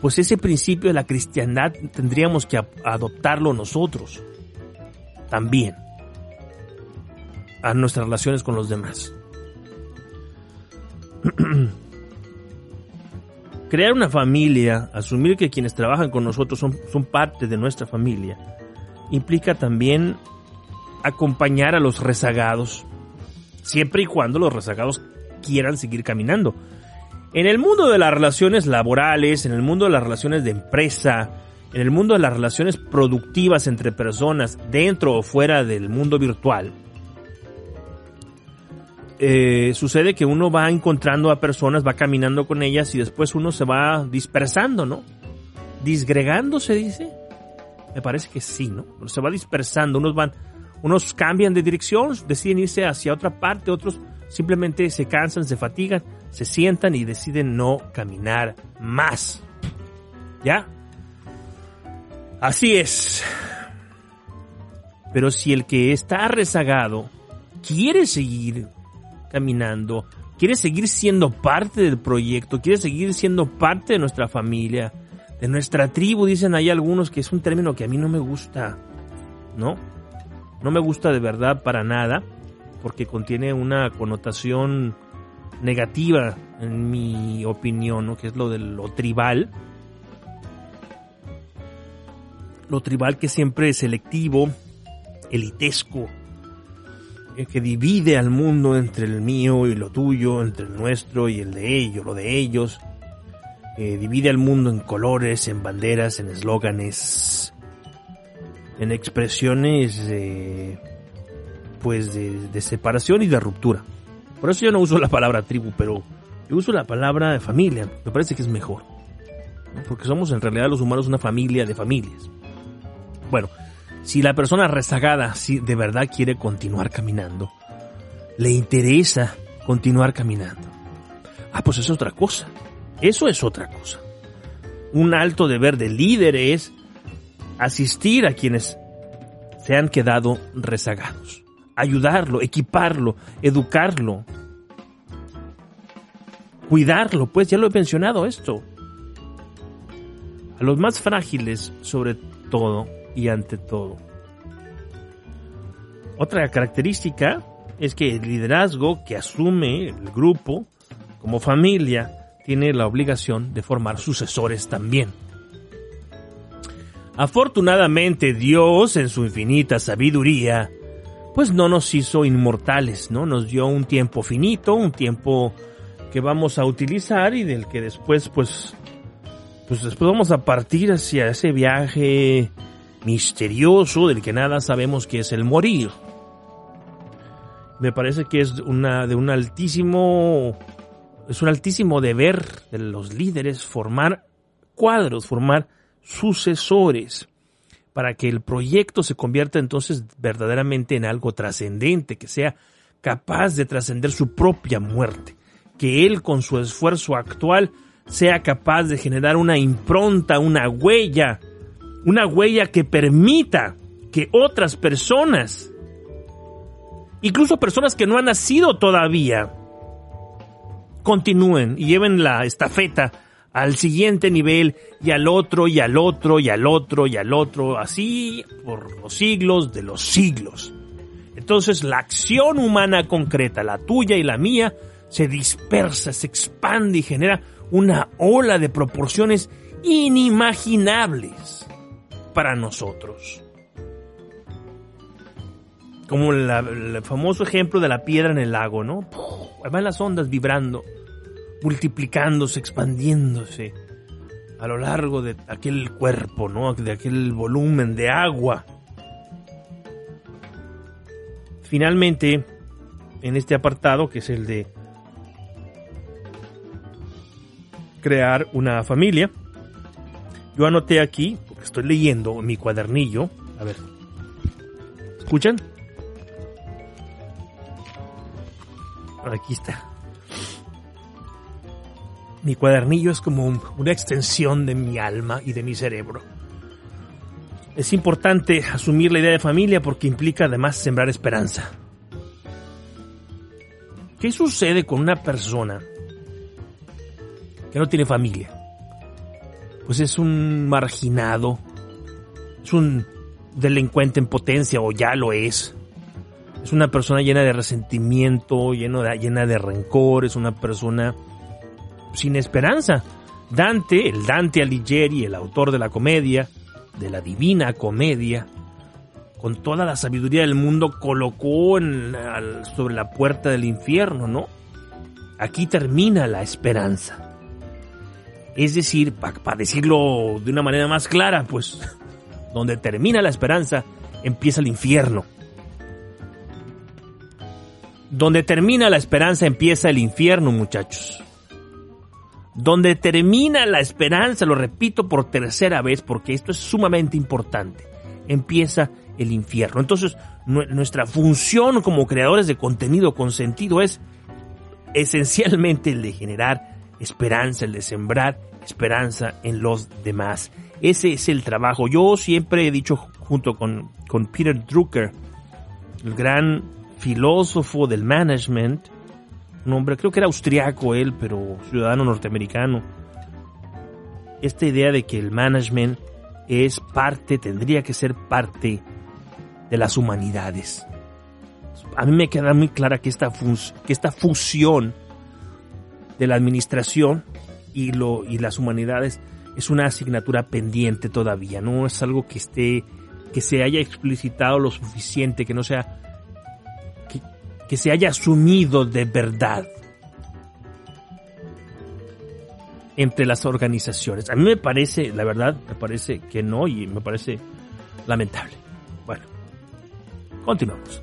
Pues ese principio de la cristiandad tendríamos que adoptarlo nosotros también a nuestras relaciones con los demás. Crear una familia, asumir que quienes trabajan con nosotros son, son parte de nuestra familia, implica también acompañar a los rezagados, siempre y cuando los rezagados quieran seguir caminando. En el mundo de las relaciones laborales, en el mundo de las relaciones de empresa, en el mundo de las relaciones productivas entre personas, dentro o fuera del mundo virtual, eh, sucede que uno va encontrando a personas, va caminando con ellas y después uno se va dispersando, ¿no? Disgregando se dice. Me parece que sí, ¿no? Se va dispersando, unos van, unos cambian de dirección, deciden irse hacia otra parte, otros simplemente se cansan, se fatigan, se sientan y deciden no caminar más. ¿Ya? Así es. Pero si el que está rezagado quiere seguir caminando, quiere seguir siendo parte del proyecto, quiere seguir siendo parte de nuestra familia, de nuestra tribu, dicen ahí algunos que es un término que a mí no me gusta, ¿no? No me gusta de verdad para nada, porque contiene una connotación negativa, en mi opinión, ¿no? Que es lo de lo tribal lo tribal que siempre es selectivo, elitesco, eh, que divide al mundo entre el mío y lo tuyo, entre el nuestro y el de ellos, lo de ellos. Eh, divide al mundo en colores, en banderas, en eslóganes, en expresiones pues de, separación y de ruptura. Por eso yo no uso la palabra tribu, pero yo uso la palabra familia. Me parece que es mejor. Porque somos en realidad los humanos una familia de familias. Bueno, si la persona rezagada si de verdad quiere continuar caminando, le interesa continuar caminando. Ah, pues es otra cosa. Eso es otra cosa. Un alto deber de líder es asistir a quienes se han quedado rezagados. Ayudarlo, equiparlo, educarlo. Cuidarlo, pues ya lo he mencionado esto. A los más frágiles, sobre todo, y ante todo. Otra característica es que el liderazgo que asume el grupo como familia tiene la obligación de formar sucesores también. Afortunadamente Dios en su infinita sabiduría pues no nos hizo inmortales, ¿no? Nos dio un tiempo finito, un tiempo que vamos a utilizar y del que después pues pues después vamos a partir hacia ese viaje misterioso del que nada sabemos que es el morir. Me parece que es una de un altísimo es un altísimo deber de los líderes formar cuadros, formar sucesores para que el proyecto se convierta entonces verdaderamente en algo trascendente, que sea capaz de trascender su propia muerte, que él con su esfuerzo actual sea capaz de generar una impronta, una huella una huella que permita que otras personas, incluso personas que no han nacido todavía, continúen y lleven la estafeta al siguiente nivel y al otro y al otro y al otro y al otro, así por los siglos de los siglos. Entonces la acción humana concreta, la tuya y la mía, se dispersa, se expande y genera una ola de proporciones inimaginables para nosotros. como el famoso ejemplo de la piedra en el lago, ¿no? Van las ondas vibrando, multiplicándose, expandiéndose a lo largo de aquel cuerpo, ¿no? De aquel volumen de agua. Finalmente, en este apartado, que es el de crear una familia, yo anoté aquí, estoy leyendo mi cuadernillo, a ver, ¿escuchan? Aquí está. Mi cuadernillo es como una extensión de mi alma y de mi cerebro. Es importante asumir la idea de familia porque implica además sembrar esperanza. ¿Qué sucede con una persona que no tiene familia? Pues es un marginado, es un delincuente en potencia o ya lo es. Es una persona llena de resentimiento, llena de rencor, es una persona sin esperanza. Dante, el Dante Alighieri, el autor de la comedia, de la divina comedia, con toda la sabiduría del mundo, colocó en, sobre la puerta del infierno, ¿no? Aquí termina la esperanza. Es decir, para decirlo de una manera más clara, pues donde termina la esperanza, empieza el infierno. Donde termina la esperanza empieza el infierno, muchachos. Donde termina la esperanza, lo repito por tercera vez porque esto es sumamente importante, empieza el infierno. Entonces, nuestra función como creadores de contenido con sentido es esencialmente el de generar esperanza, el de sembrar esperanza en los demás. Ese es el trabajo. Yo siempre he dicho junto con, con Peter Drucker, el gran filósofo del management, un hombre, creo que era austriaco él, pero ciudadano norteamericano. Esta idea de que el management es parte, tendría que ser parte de las humanidades. A mí me queda muy clara que esta, que esta fusión de la administración y, lo, y las humanidades es una asignatura pendiente todavía, no es algo que esté, que se haya explicitado lo suficiente, que no sea que se haya asumido de verdad entre las organizaciones. A mí me parece, la verdad, me parece que no y me parece lamentable. Bueno, continuamos.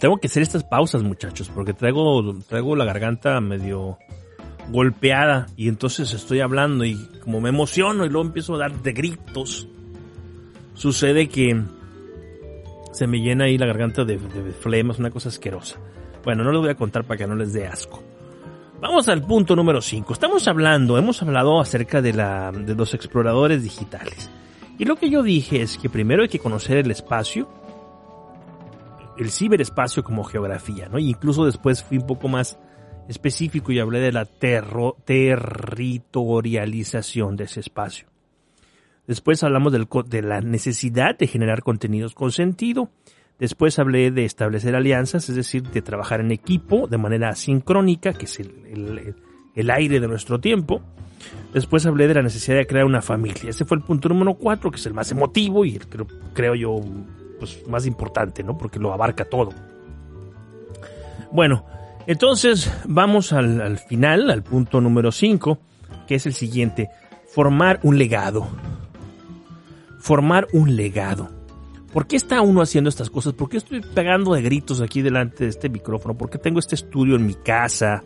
Tengo que hacer estas pausas, muchachos, porque traigo, traigo la garganta medio golpeada y entonces estoy hablando y como me emociono y luego empiezo a dar de gritos, sucede que se me llena ahí la garganta de, flemas, una cosa asquerosa. Bueno, no les voy a contar para que no les dé asco. Vamos al punto número 5. Estamos hablando, hemos hablado acerca de, la, de los exploradores digitales. Y lo que yo dije es que primero hay que conocer el espacio, el ciberespacio como geografía, ¿no? incluso después fui un poco más específico y hablé de la territorialización de ese espacio. Después hablamos de la necesidad de generar contenidos con sentido. Después hablé de establecer alianzas, es decir, de trabajar en equipo de manera sincrónica, que es el, aire de nuestro tiempo. Después hablé de la necesidad de crear una familia. Ese fue el punto número cuatro, que es el más emotivo y el creo yo pues, más importante, ¿no? Porque lo abarca todo. Bueno, entonces vamos al, final, al punto número 5, que es el siguiente, formar un legado. Formar un legado. ¿Por qué está uno haciendo estas cosas? ¿Por qué estoy pegando de gritos aquí delante de este micrófono? ¿Por qué tengo este estudio en mi casa?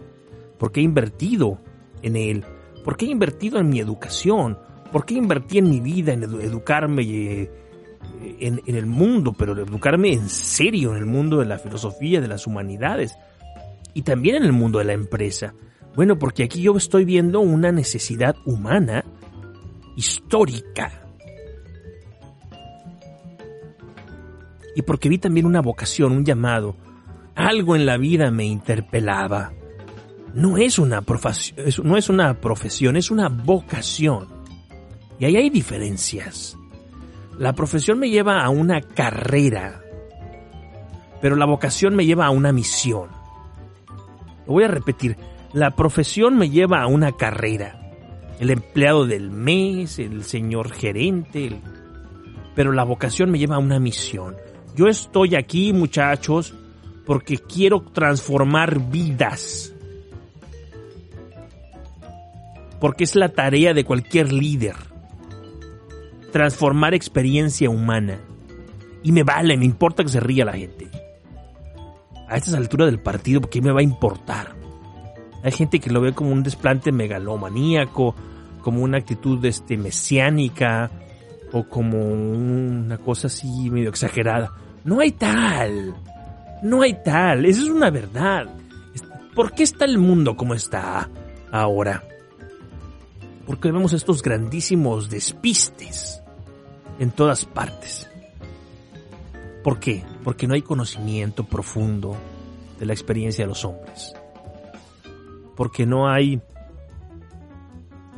¿Por qué he invertido en él? ¿Por qué he invertido en mi educación? ¿Por qué invertí en mi vida, en educarme y en, el mundo, pero educarme en serio en el mundo de la filosofía, de las humanidades y también en el mundo de la empresa. Bueno, porque aquí yo estoy viendo una necesidad humana, histórica. Y porque vi también una vocación, un llamado. Algo en la vida me interpelaba. No es una profesión, no es una profesión, es una vocación. Y ahí hay diferencias. La profesión me lleva a una carrera, pero la vocación me lleva a una misión. Lo voy a repetir, la profesión me lleva a una carrera. El empleado del mes, el señor gerente, pero la vocación me lleva a una misión. Yo estoy aquí, muchachos, porque quiero transformar vidas. Porque es la tarea de cualquier líder. Transformar experiencia humana. Y me vale, me importa que se ría la gente a estas alturas del partido, ¿qué me va a importar? Hay gente que lo ve como un desplante megalomaníaco, como una actitud este, mesiánica o como una cosa así medio exagerada. No hay tal. No hay tal. Esa es una verdad. ¿Por qué está el mundo como está ahora? Porque vemos estos grandísimos despistes en todas partes. ¿Por qué? Porque no hay conocimiento profundo de la experiencia de los hombres. Porque no hay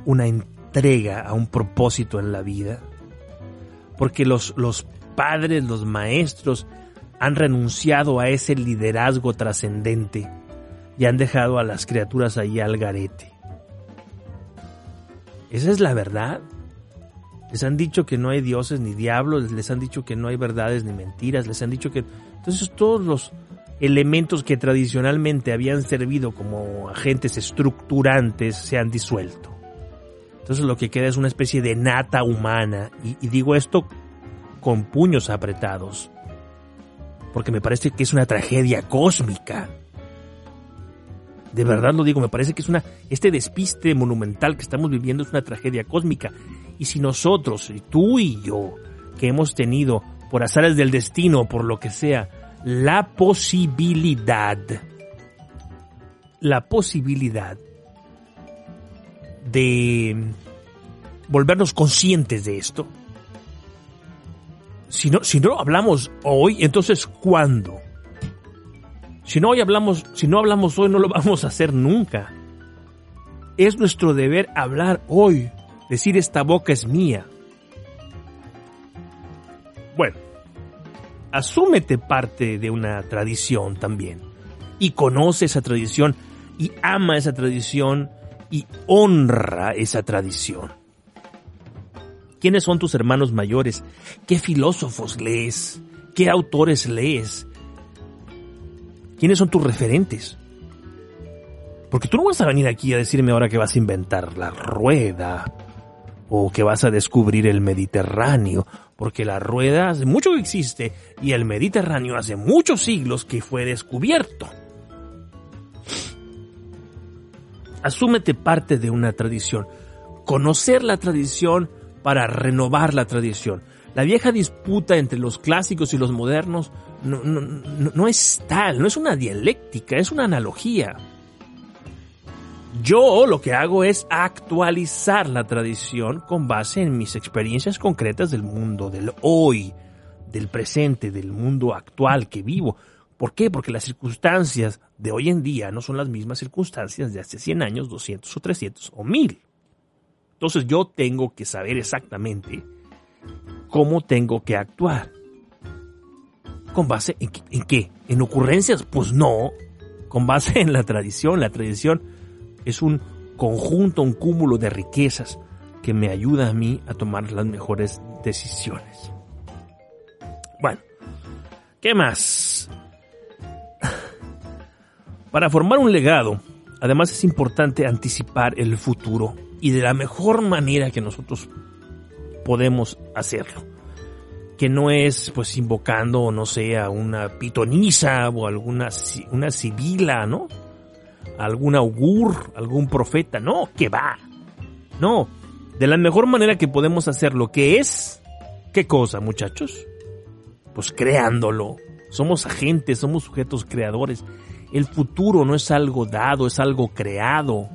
una entrega a un propósito en la vida. Porque los, los padres, los maestros han renunciado a ese liderazgo trascendente y han dejado a las criaturas ahí al garete. Esa es la verdad. Les han dicho que no hay dioses ni diablos, les han dicho que no hay verdades ni mentiras, les han dicho que... Entonces todos los elementos que tradicionalmente habían servido como agentes estructurantes se han disuelto. Entonces lo que queda es una especie de nata humana. Y, digo esto con puños apretados. Porque me parece que es una tragedia cósmica. De verdad lo digo, me parece que es una, este despiste monumental que estamos viviendo es una tragedia cósmica. Y si nosotros, tú y yo, que hemos tenido, por azares del destino, por lo que sea, la posibilidad, la posibilidad de volvernos conscientes de esto, si no, si no hablamos hoy, entonces ¿cuándo? Si no hoy hablamos, si no hablamos hoy, no lo vamos a hacer nunca. Es nuestro deber hablar hoy, decir esta boca es mía. Bueno, asúmete parte de una tradición también y conoce esa tradición y ama esa tradición y honra esa tradición. ¿Quiénes son tus hermanos mayores? ¿Qué filósofos lees? ¿Qué autores lees? ¿Quiénes son tus referentes? Porque tú no vas a venir aquí a decirme ahora que vas a inventar la rueda o que vas a descubrir el Mediterráneo, porque la rueda hace mucho que existe y el Mediterráneo hace muchos siglos que fue descubierto. Asúmete parte de una tradición. Conocer la tradición para renovar la tradición. La vieja disputa entre los clásicos y los modernos no, no, no, es tal, no es una dialéctica, es una analogía. Yo lo que hago es actualizar la tradición con base en mis experiencias concretas del mundo, del hoy, del presente, del mundo actual que vivo. ¿Por qué? Porque las circunstancias de hoy en día no son las mismas circunstancias de hace 100 años, 200 o 300 o 1000. Entonces yo tengo que saber exactamente cómo tengo que actuar. ¿Con base en, en qué? ¿En ocurrencias? Pues no. Con base en la tradición. La tradición es un conjunto, un cúmulo de riquezas que me ayuda a mí a tomar las mejores decisiones. Bueno, ¿qué más? Para formar un legado, además es importante anticipar el futuro y de la mejor manera que nosotros podemos hacerlo. Que no es pues invocando, no sé, a una pitonisa o alguna una sibila, ¿no? Algún augur, algún profeta, no, que va. No, de la mejor manera que podemos hacer lo que es, ¿qué cosa, muchachos? Pues creándolo. Somos agentes, somos sujetos creadores. El futuro no es algo dado, es algo creado.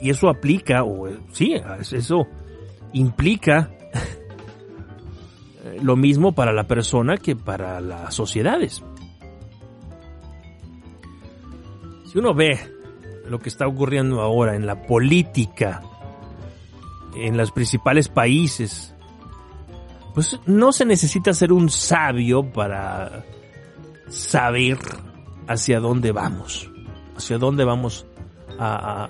Y eso aplica, o sí, eso implica lo mismo para la persona que para las sociedades. Si uno ve lo que está ocurriendo ahora en la política, en los principales países, pues no se necesita ser un sabio para saber hacia dónde vamos, hacia dónde vamos a,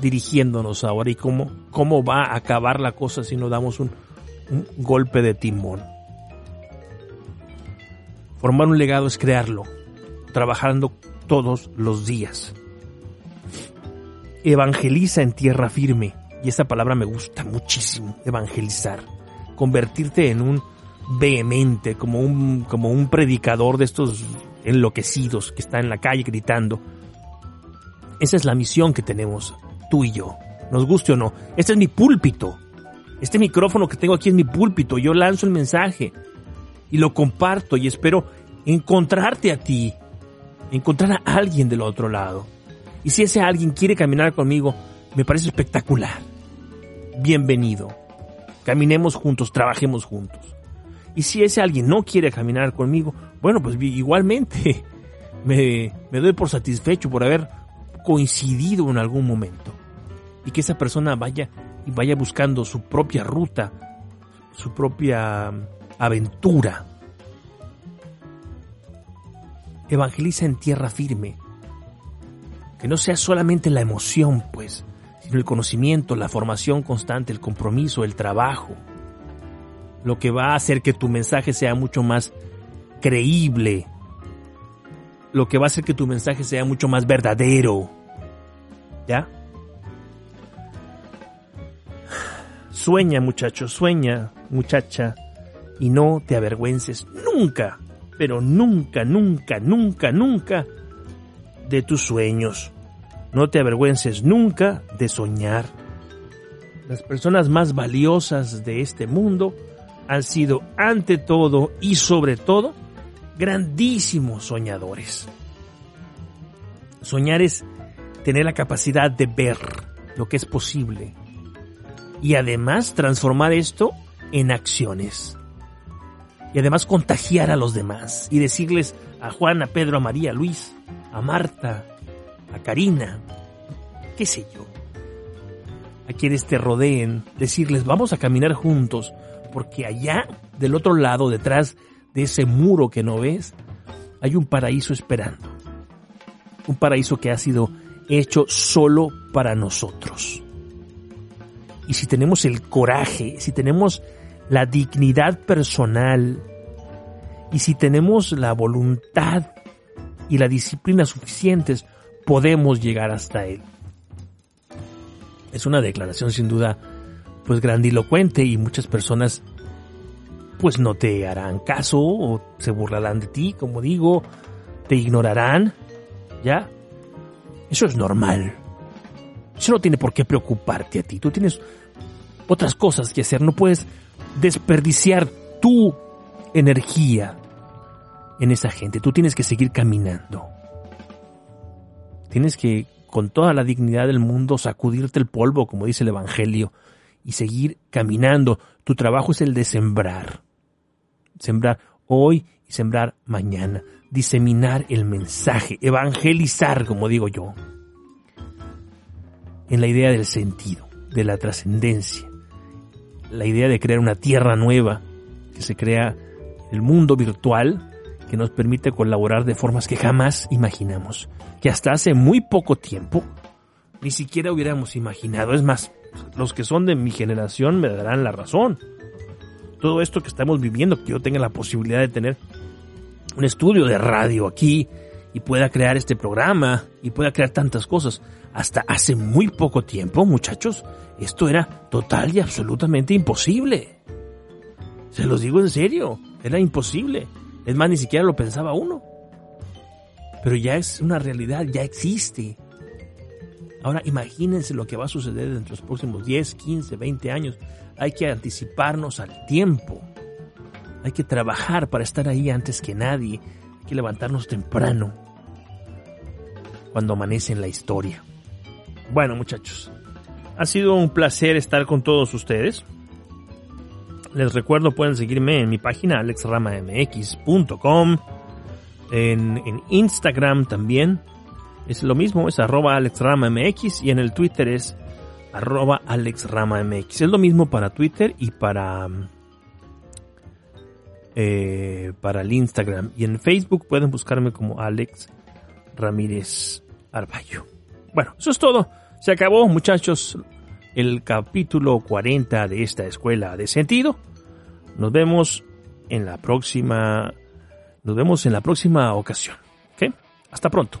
dirigiéndonos ahora y cómo, cómo va a acabar la cosa si no damos un, un golpe de timón. Formar un legado es crearlo, trabajando todos los días. Evangeliza en tierra firme. Y esta palabra me gusta muchísimo, evangelizar. Convertirte en un vehemente, como un, como un predicador de estos enloquecidos que está en la calle gritando. Esa es la misión que tenemos, tú y yo. Nos guste o no. Este es mi púlpito. Este micrófono que tengo aquí es mi púlpito. Yo lanzo el mensaje y lo comparto y espero encontrarte a ti, encontrar a alguien del otro lado. Y si ese alguien quiere caminar conmigo, me parece espectacular. Bienvenido. Caminemos juntos, trabajemos juntos. Y si ese alguien no quiere caminar conmigo, bueno, pues igualmente me, me doy por satisfecho por haber coincidido en algún momento. Y que esa persona vaya y vaya buscando su propia ruta, su propia aventura. Evangeliza en tierra firme. Que no sea solamente la emoción, pues, sino el conocimiento, la formación constante, el compromiso, el trabajo. Lo que va a hacer que tu mensaje sea mucho más creíble. Lo que va a hacer que tu mensaje sea mucho más verdadero. ¿Ya? Sueña, muchacho, sueña, muchacha, y no te avergüences nunca, pero nunca, nunca, nunca, nunca de tus sueños. No te avergüences nunca de soñar. Las personas más valiosas de este mundo han sido ante todo y sobre todo grandísimos soñadores. Soñar es tener la capacidad de ver lo que es posible, y además transformar esto en acciones. Y además contagiar a los demás y decirles a Juan, a Pedro, a María, a Luis, a Marta, a Karina, qué sé yo, a quienes te rodeen, decirles vamos a caminar juntos, porque allá, del otro lado, detrás de ese muro que no ves, hay un paraíso esperando. Un paraíso que ha sido hecho solo para nosotros y si tenemos el coraje, si tenemos la dignidad personal y si tenemos la voluntad y la disciplina suficientes, podemos llegar hasta él. Es una declaración sin duda pues grandilocuente y muchas personas pues no te harán caso o se burlarán de ti, como digo, te ignorarán, ¿ya? Eso es normal. Eso no tiene por qué preocuparte a ti. Tú tienes otras cosas que hacer. No puedes desperdiciar tu energía en esa gente. Tú tienes que seguir caminando. Tienes que, con toda la dignidad del mundo, sacudirte el polvo, como dice el Evangelio, y seguir caminando. Tu trabajo es el de sembrar. Sembrar hoy y sembrar mañana. Diseminar el mensaje. Evangelizar, como digo yo en la idea del sentido, de la trascendencia, la idea de crear una tierra nueva que se crea el mundo virtual que nos permite colaborar de formas que jamás imaginamos, que hasta hace muy poco tiempo ni siquiera hubiéramos imaginado. Es más, los que son de mi generación me darán la razón. Todo esto que estamos viviendo, que yo tenga la posibilidad de tener un estudio de radio aquí y pueda crear este programa y pueda crear tantas cosas. Hasta hace muy poco tiempo, muchachos, esto era total y absolutamente imposible. Se los digo en serio, era imposible. Es más, ni siquiera lo pensaba uno. Pero ya es una realidad, ya existe. Ahora imagínense lo que va a suceder dentro de los próximos 10, 15, 20 años. Hay que anticiparnos al tiempo. Hay que trabajar para estar ahí antes que nadie. Hay que levantarnos temprano. Cuando amanece en la historia. Bueno, muchachos. Ha sido un placer estar con todos ustedes. Les recuerdo, pueden seguirme en mi página alexramamx.com. En, en Instagram también. Es lo mismo, es arroba alexramamx y en el Twitter es arroba alexramamx. Es lo mismo para Twitter y para, eh, para el Instagram. Y en Facebook pueden buscarme como Alex Ramírez Bueno, eso es todo. Se acabó, muchachos, el capítulo 40 de esta escuela de sentido. Nos vemos en la próxima. Nos vemos en la próxima ocasión. ¿Ok? Hasta pronto.